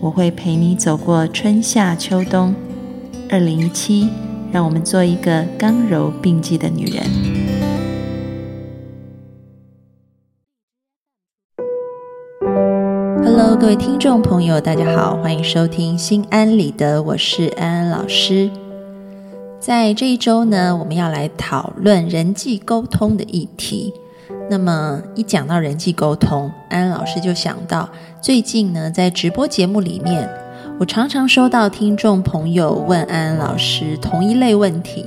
我会陪你走过春夏秋冬。二零一七，让我们做一个刚柔并济的女人。Hello，各位听众朋友，大家好，欢迎收听《心安理得》，我是安安老师。在这一周呢，我们要来讨论人际沟通的议题。那么一讲到人际沟通，安安老师就想到最近呢，在直播节目里面，我常常收到听众朋友问安安老师同一类问题。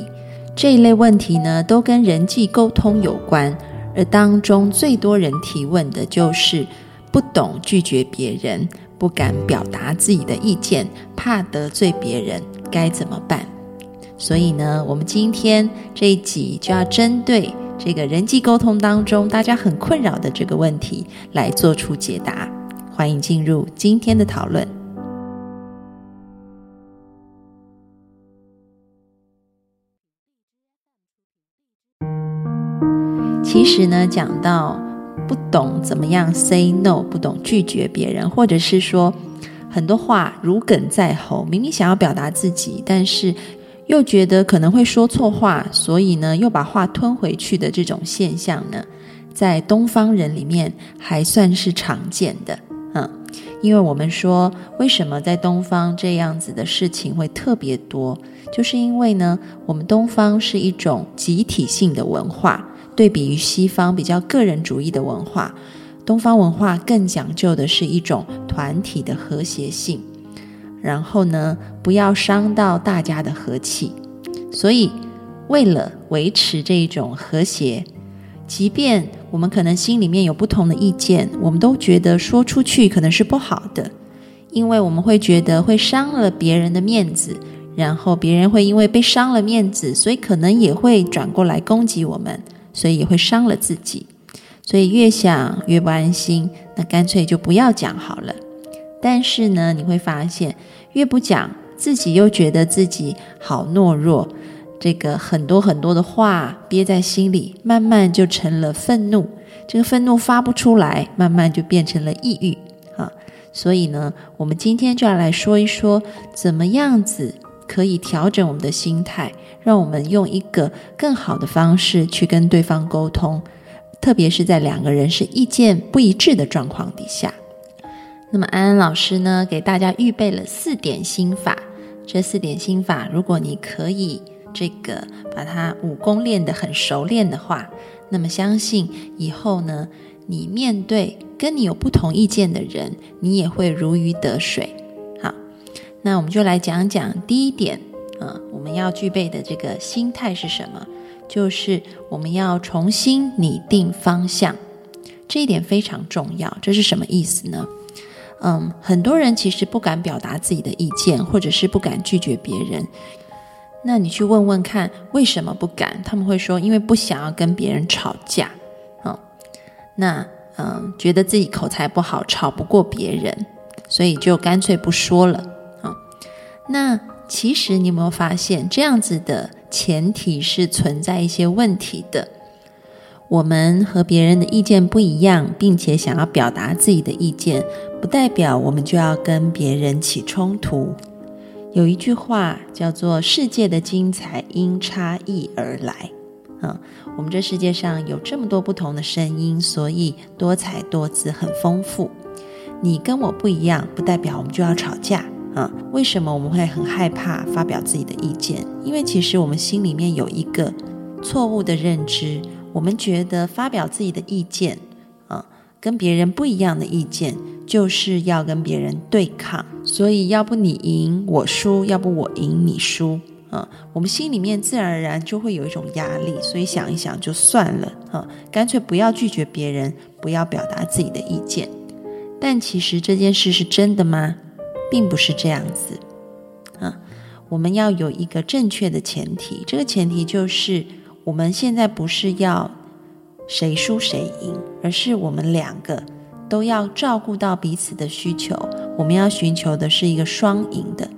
这一类问题呢，都跟人际沟通有关，而当中最多人提问的就是不懂拒绝别人，不敢表达自己的意见，怕得罪别人，该怎么办？所以呢，我们今天这一集就要针对这个人际沟通当中大家很困扰的这个问题来做出解答。欢迎进入今天的讨论。其实呢，讲到不懂怎么样 say no，不懂拒绝别人，或者是说很多话如鲠在喉，明明想要表达自己，但是。又觉得可能会说错话，所以呢，又把话吞回去的这种现象呢，在东方人里面还算是常见的。嗯，因为我们说，为什么在东方这样子的事情会特别多，就是因为呢，我们东方是一种集体性的文化，对比于西方比较个人主义的文化，东方文化更讲究的是一种团体的和谐性。然后呢，不要伤到大家的和气，所以为了维持这种和谐，即便我们可能心里面有不同的意见，我们都觉得说出去可能是不好的，因为我们会觉得会伤了别人的面子，然后别人会因为被伤了面子，所以可能也会转过来攻击我们，所以也会伤了自己，所以越想越不安心，那干脆就不要讲好了。但是呢，你会发现，越不讲，自己又觉得自己好懦弱，这个很多很多的话憋在心里，慢慢就成了愤怒。这个愤怒发不出来，慢慢就变成了抑郁啊。所以呢，我们今天就要来说一说，怎么样子可以调整我们的心态，让我们用一个更好的方式去跟对方沟通，特别是在两个人是意见不一致的状况底下。那么安安老师呢，给大家预备了四点心法。这四点心法，如果你可以这个把它武功练得很熟练的话，那么相信以后呢，你面对跟你有不同意见的人，你也会如鱼得水。好，那我们就来讲讲第一点，嗯，我们要具备的这个心态是什么？就是我们要重新拟定方向，这一点非常重要。这是什么意思呢？嗯，很多人其实不敢表达自己的意见，或者是不敢拒绝别人。那你去问问看，为什么不敢？他们会说，因为不想要跟别人吵架。嗯，那嗯，觉得自己口才不好，吵不过别人，所以就干脆不说了。啊，那其实你有没有发现，这样子的前提是存在一些问题的。我们和别人的意见不一样，并且想要表达自己的意见，不代表我们就要跟别人起冲突。有一句话叫做“世界的精彩因差异而来”。啊，我们这世界上有这么多不同的声音，所以多彩多姿，很丰富。你跟我不一样，不代表我们就要吵架。啊，为什么我们会很害怕发表自己的意见？因为其实我们心里面有一个错误的认知。我们觉得发表自己的意见，啊，跟别人不一样的意见，就是要跟别人对抗。所以，要不你赢我输，要不我赢你输，啊，我们心里面自然而然就会有一种压力。所以想一想就算了，啊，干脆不要拒绝别人，不要表达自己的意见。但其实这件事是真的吗？并不是这样子。啊，我们要有一个正确的前提，这个前提就是我们现在不是要谁输谁赢，而是我们两个都要照顾到彼此的需求。我们要寻求的是一个双赢的。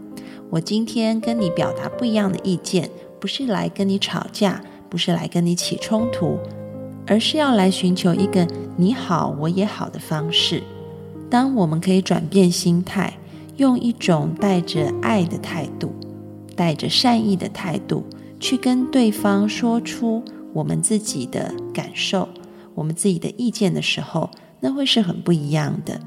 我今天跟你表达不一样的意见，不是来跟你吵架，不是来跟你起冲突，而是要来寻求一个你好我也好的方式。当我们可以转变心态。用一种带着爱的态度，带着善意的态度，去跟对方说出我们自己的感受、我们自己的意见的时候，那会是很不一样的。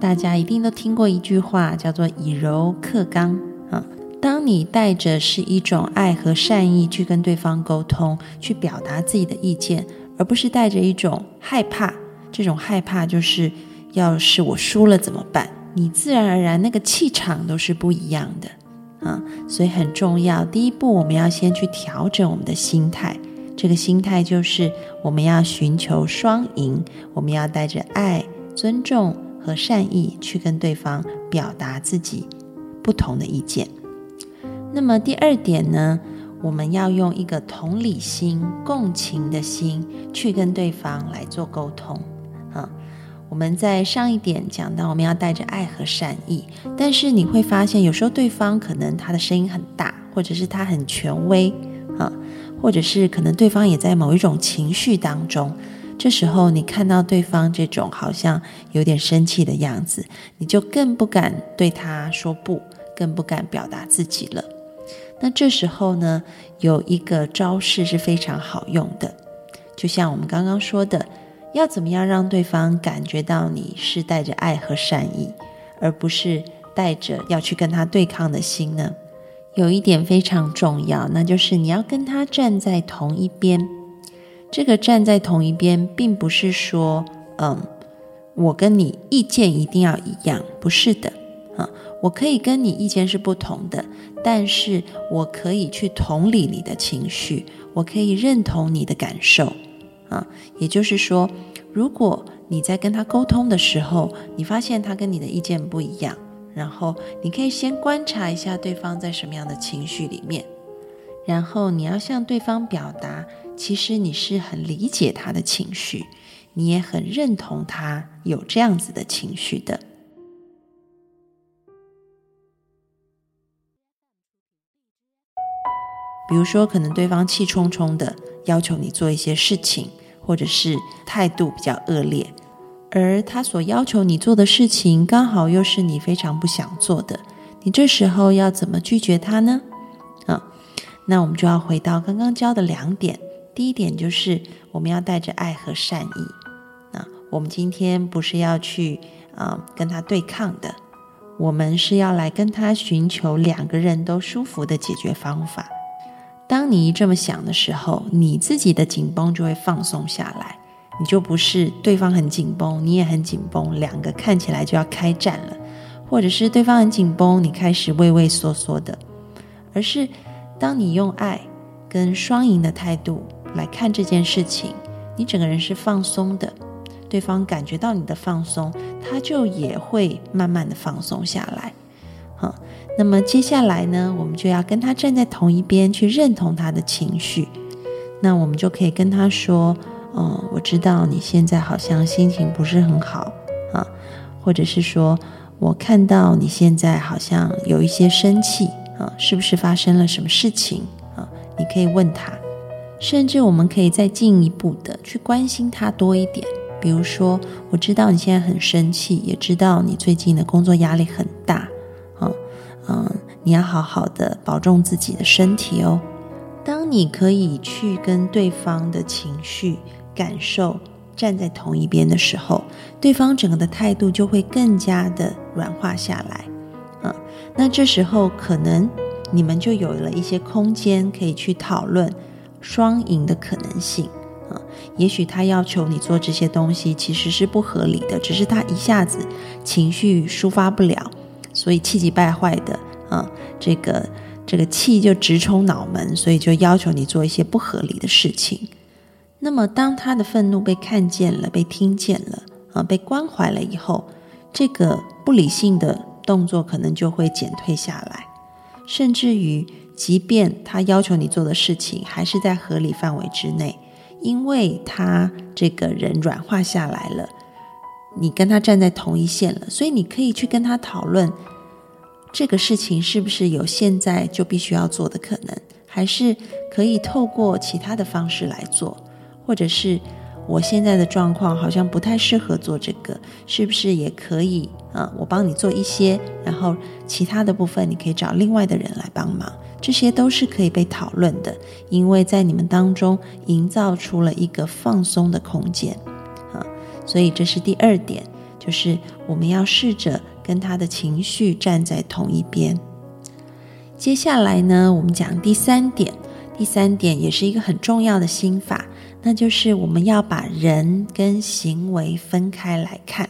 大家一定都听过一句话，叫做“以柔克刚”啊。当你带着是一种爱和善意去跟对方沟通，去表达自己的意见，而不是带着一种害怕，这种害怕就是要是我输了怎么办？你自然而然那个气场都是不一样的啊，所以很重要。第一步，我们要先去调整我们的心态。这个心态就是我们要寻求双赢，我们要带着爱、尊重和善意去跟对方表达自己不同的意见。那么第二点呢，我们要用一个同理心、共情的心去跟对方来做沟通啊。我们在上一点讲到，我们要带着爱和善意，但是你会发现，有时候对方可能他的声音很大，或者是他很权威啊，或者是可能对方也在某一种情绪当中。这时候你看到对方这种好像有点生气的样子，你就更不敢对他说不，更不敢表达自己了。那这时候呢，有一个招式是非常好用的，就像我们刚刚说的。要怎么样让对方感觉到你是带着爱和善意，而不是带着要去跟他对抗的心呢？有一点非常重要，那就是你要跟他站在同一边。这个站在同一边，并不是说，嗯，我跟你意见一定要一样，不是的，啊，我可以跟你意见是不同的，但是我可以去同理你的情绪，我可以认同你的感受。啊，也就是说，如果你在跟他沟通的时候，你发现他跟你的意见不一样，然后你可以先观察一下对方在什么样的情绪里面，然后你要向对方表达，其实你是很理解他的情绪，你也很认同他有这样子的情绪的。比如说，可能对方气冲冲的要求你做一些事情。或者是态度比较恶劣，而他所要求你做的事情刚好又是你非常不想做的，你这时候要怎么拒绝他呢？啊，那我们就要回到刚刚教的两点。第一点就是我们要带着爱和善意。啊，我们今天不是要去啊跟他对抗的，我们是要来跟他寻求两个人都舒服的解决方法。当你这么想的时候，你自己的紧绷就会放松下来，你就不是对方很紧绷，你也很紧绷，两个看起来就要开战了，或者是对方很紧绷，你开始畏畏缩缩的，而是当你用爱跟双赢的态度来看这件事情，你整个人是放松的，对方感觉到你的放松，他就也会慢慢的放松下来，好。那么接下来呢，我们就要跟他站在同一边，去认同他的情绪。那我们就可以跟他说：“哦，我知道你现在好像心情不是很好啊，或者是说我看到你现在好像有一些生气啊，是不是发生了什么事情啊？你可以问他，甚至我们可以再进一步的去关心他多一点。比如说，我知道你现在很生气，也知道你最近的工作压力很大啊。”嗯，你要好好的保重自己的身体哦。当你可以去跟对方的情绪感受站在同一边的时候，对方整个的态度就会更加的软化下来。啊，那这时候可能你们就有了一些空间可以去讨论双赢的可能性。啊，也许他要求你做这些东西其实是不合理的，只是他一下子情绪抒发不了。所以气急败坏的啊，这个这个气就直冲脑门，所以就要求你做一些不合理的事情。那么，当他的愤怒被看见了、被听见了啊、被关怀了以后，这个不理性的动作可能就会减退下来，甚至于，即便他要求你做的事情还是在合理范围之内，因为他这个人软化下来了，你跟他站在同一线了，所以你可以去跟他讨论这个事情是不是有现在就必须要做的可能，还是可以透过其他的方式来做，或者是。我现在的状况好像不太适合做这个，是不是也可以啊？我帮你做一些，然后其他的部分你可以找另外的人来帮忙，这些都是可以被讨论的，因为在你们当中营造出了一个放松的空间啊。所以这是第二点，就是我们要试着跟他的情绪站在同一边。接下来呢，我们讲第三点，第三点也是一个很重要的心法。那就是我们要把人跟行为分开来看。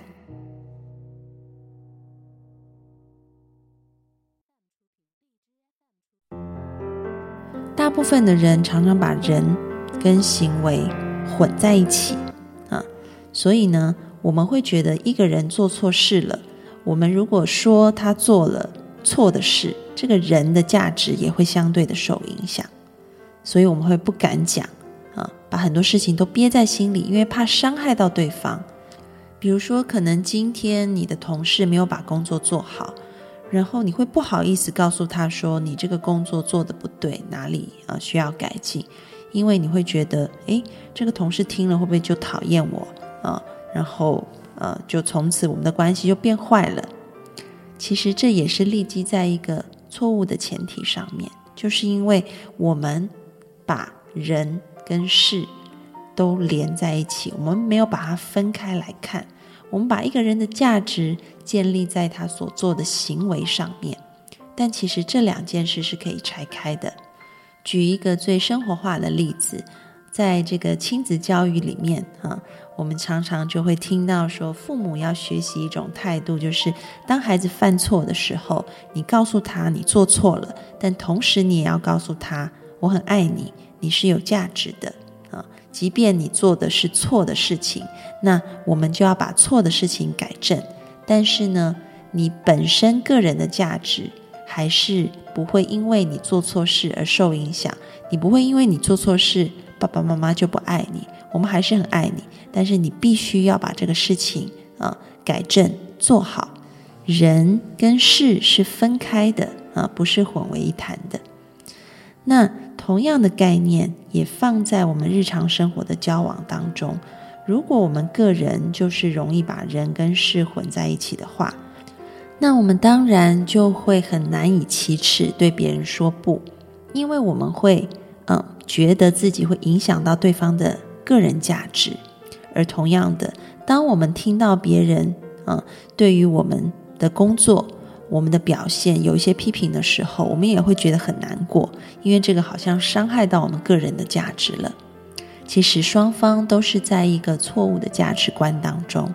大部分的人常常把人跟行为混在一起啊，所以呢，我们会觉得一个人做错事了，我们如果说他做了错的事，这个人的价值也会相对的受影响，所以我们会不敢讲。把很多事情都憋在心里，因为怕伤害到对方。比如说，可能今天你的同事没有把工作做好，然后你会不好意思告诉他说你这个工作做的不对，哪里啊需要改进？因为你会觉得，诶，这个同事听了会不会就讨厌我啊？然后呃，就从此我们的关系就变坏了。其实这也是立基在一个错误的前提上面，就是因为我们把人。跟事都连在一起，我们没有把它分开来看。我们把一个人的价值建立在他所做的行为上面，但其实这两件事是可以拆开的。举一个最生活化的例子，在这个亲子教育里面啊，我们常常就会听到说，父母要学习一种态度，就是当孩子犯错的时候，你告诉他你做错了，但同时你也要告诉他我很爱你。你是有价值的啊，即便你做的是错的事情，那我们就要把错的事情改正。但是呢，你本身个人的价值还是不会因为你做错事而受影响。你不会因为你做错事，爸爸妈妈就不爱你。我们还是很爱你，但是你必须要把这个事情啊改正做好。人跟事是分开的啊，不是混为一谈的。那。同样的概念也放在我们日常生活的交往当中。如果我们个人就是容易把人跟事混在一起的话，那我们当然就会很难以启齿对别人说不，因为我们会嗯觉得自己会影响到对方的个人价值。而同样的，当我们听到别人嗯对于我们的工作，我们的表现有一些批评的时候，我们也会觉得很难过，因为这个好像伤害到我们个人的价值了。其实双方都是在一个错误的价值观当中。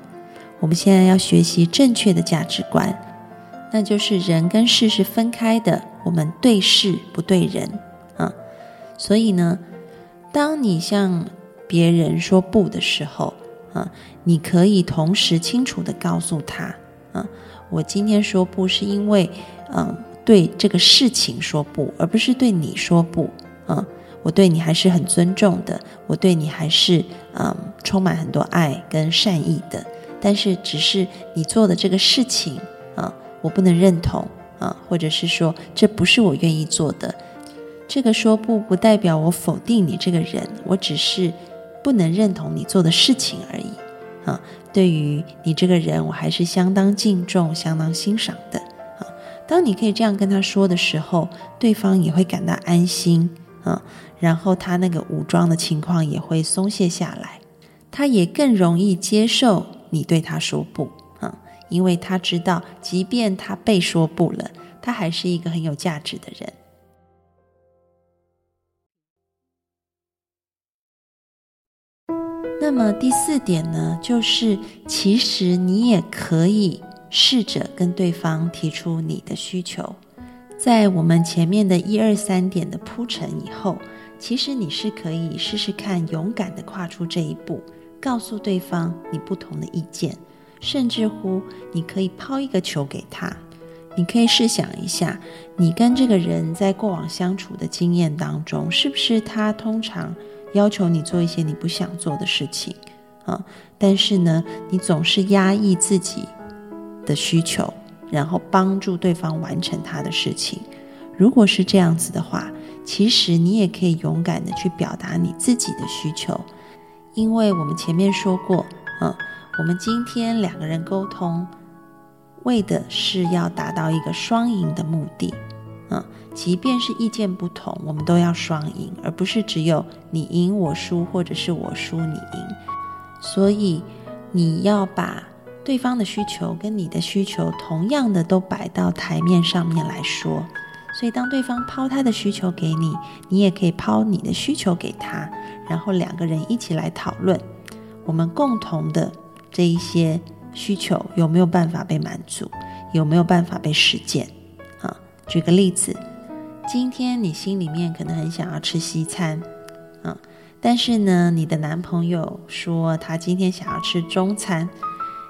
我们现在要学习正确的价值观，那就是人跟事是分开的，我们对事不对人啊。所以呢，当你向别人说不的时候啊，你可以同时清楚的告诉他啊。我今天说不是因为，嗯，对这个事情说不，而不是对你说不，嗯，我对你还是很尊重的，我对你还是嗯充满很多爱跟善意的，但是只是你做的这个事情啊，我不能认同啊，或者是说这不是我愿意做的，这个说不不代表我否定你这个人，我只是不能认同你做的事情而已。啊，对于你这个人，我还是相当敬重、相当欣赏的。啊，当你可以这样跟他说的时候，对方也会感到安心。啊，然后他那个武装的情况也会松懈下来，他也更容易接受你对他说不。啊，因为他知道，即便他被说不了，他还是一个很有价值的人。那么第四点呢，就是其实你也可以试着跟对方提出你的需求。在我们前面的一二三点的铺陈以后，其实你是可以试试看，勇敢的跨出这一步，告诉对方你不同的意见，甚至乎你可以抛一个球给他，你可以试想一下，你跟这个人在过往相处的经验当中，是不是他通常要求你做一些你不想做的事情啊？但是呢，你总是压抑自己的需求，然后帮助对方完成他的事情。如果是这样子的话，其实你也可以勇敢的去表达你自己的需求，因为我们前面说过，嗯，我们今天两个人沟通。为的是要达到一个双赢的目的，嗯，即便是意见不同，我们都要双赢，而不是只有你赢我输，或者是我输你赢。所以你要把对方的需求跟你的需求同样的都摆到台面上面来说。所以当对方抛他的需求给你，你也可以抛你的需求给他，然后两个人一起来讨论我们共同的这一些。需求有没有办法被满足？有没有办法被实践？举个例子，今天你心里面可能很想要吃西餐，啊，但是呢，你的男朋友说他今天想要吃中餐，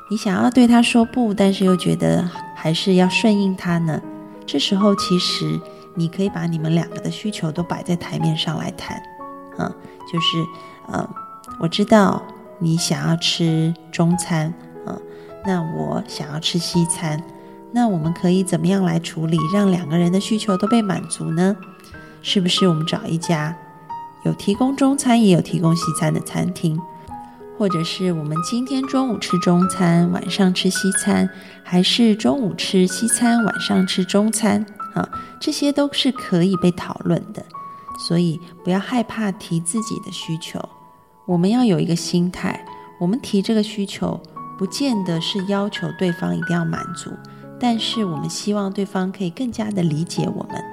你想要对他说不，但是又觉得还是要顺应他呢。这时候其实你可以把你们两个的需求都摆在台面上来谈，啊，就是，呃，我知道你想要吃中餐。嗯那我想要吃西餐，那我们可以怎么样来处理，让两个人的需求都被满足呢？是不是我们找一家有提供中餐也有提供西餐的餐厅，或者是我们今天中午吃中餐，晚上吃西餐，还是中午吃西餐，晚上吃中餐？啊，这些都是可以被讨论的。所以不要害怕提自己的需求，我们要有一个心态，我们提这个需求。不见得是要求对方一定要满足，但是我们希望对方可以更加的理解我们，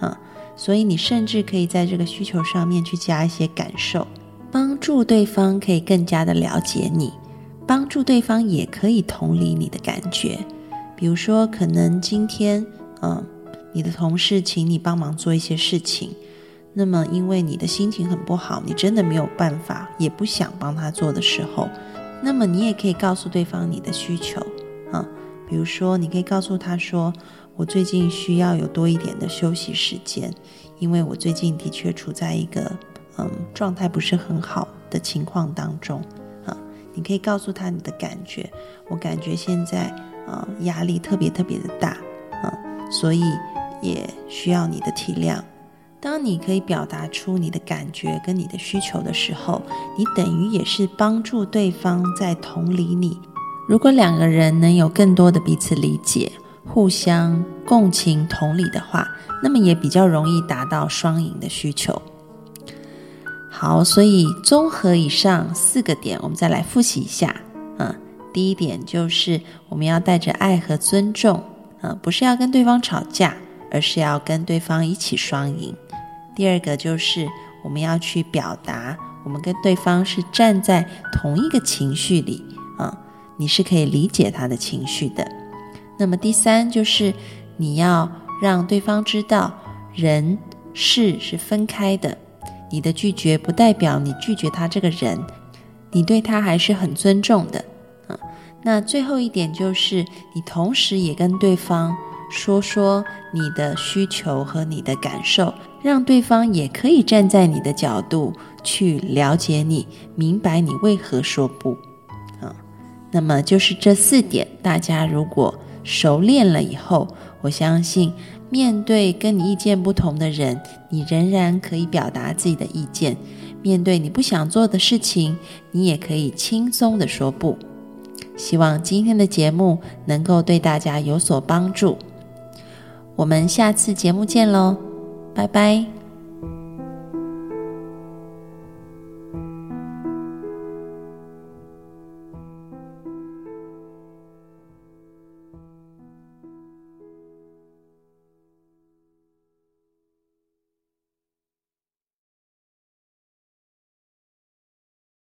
啊，所以你甚至可以在这个需求上面去加一些感受，帮助对方可以更加的了解你，帮助对方也可以同理你的感觉。比如说，可能今天，嗯，你的同事请你帮忙做一些事情，那么因为你的心情很不好，你真的没有办法，也不想帮他做的时候。那么你也可以告诉对方你的需求，比如说你可以告诉他说：“我最近需要有多一点的休息时间，因为我最近的确处在一个嗯状态不是很好的情况当中啊。”你可以告诉他你的感觉，我感觉现在啊压力特别特别的大啊，所以也需要你的体谅。当你可以表达出你的感觉跟你的需求的时候，你等于也是帮助对方在同理你。如果两个人能有更多的彼此理解、互相共情、同理的话，那么也比较容易达到双赢的需求。好，所以综合以上四个点，我们再来复习一下。嗯，第一点就是我们要带着爱和尊重，嗯，不是要跟对方吵架，而是要跟对方一起双赢。第二个就是我们要去表达，我们跟对方是站在同一个情绪里啊，你是可以理解他的情绪的。那么第三就是你要让对方知道，人事是分开的，你的拒绝不代表你拒绝他这个人，你对他还是很尊重的啊。那最后一点就是你同时也跟对方。说说你的需求和你的感受，让对方也可以站在你的角度去了解你，明白你为何说不。那么就是这四点，大家如果熟练了以后，我相信面对跟你意见不同的人，你仍然可以表达自己的意见；面对你不想做的事情，你也可以轻松的说不。希望今天的节目能够对大家有所帮助。我们下次节目见喽，拜拜。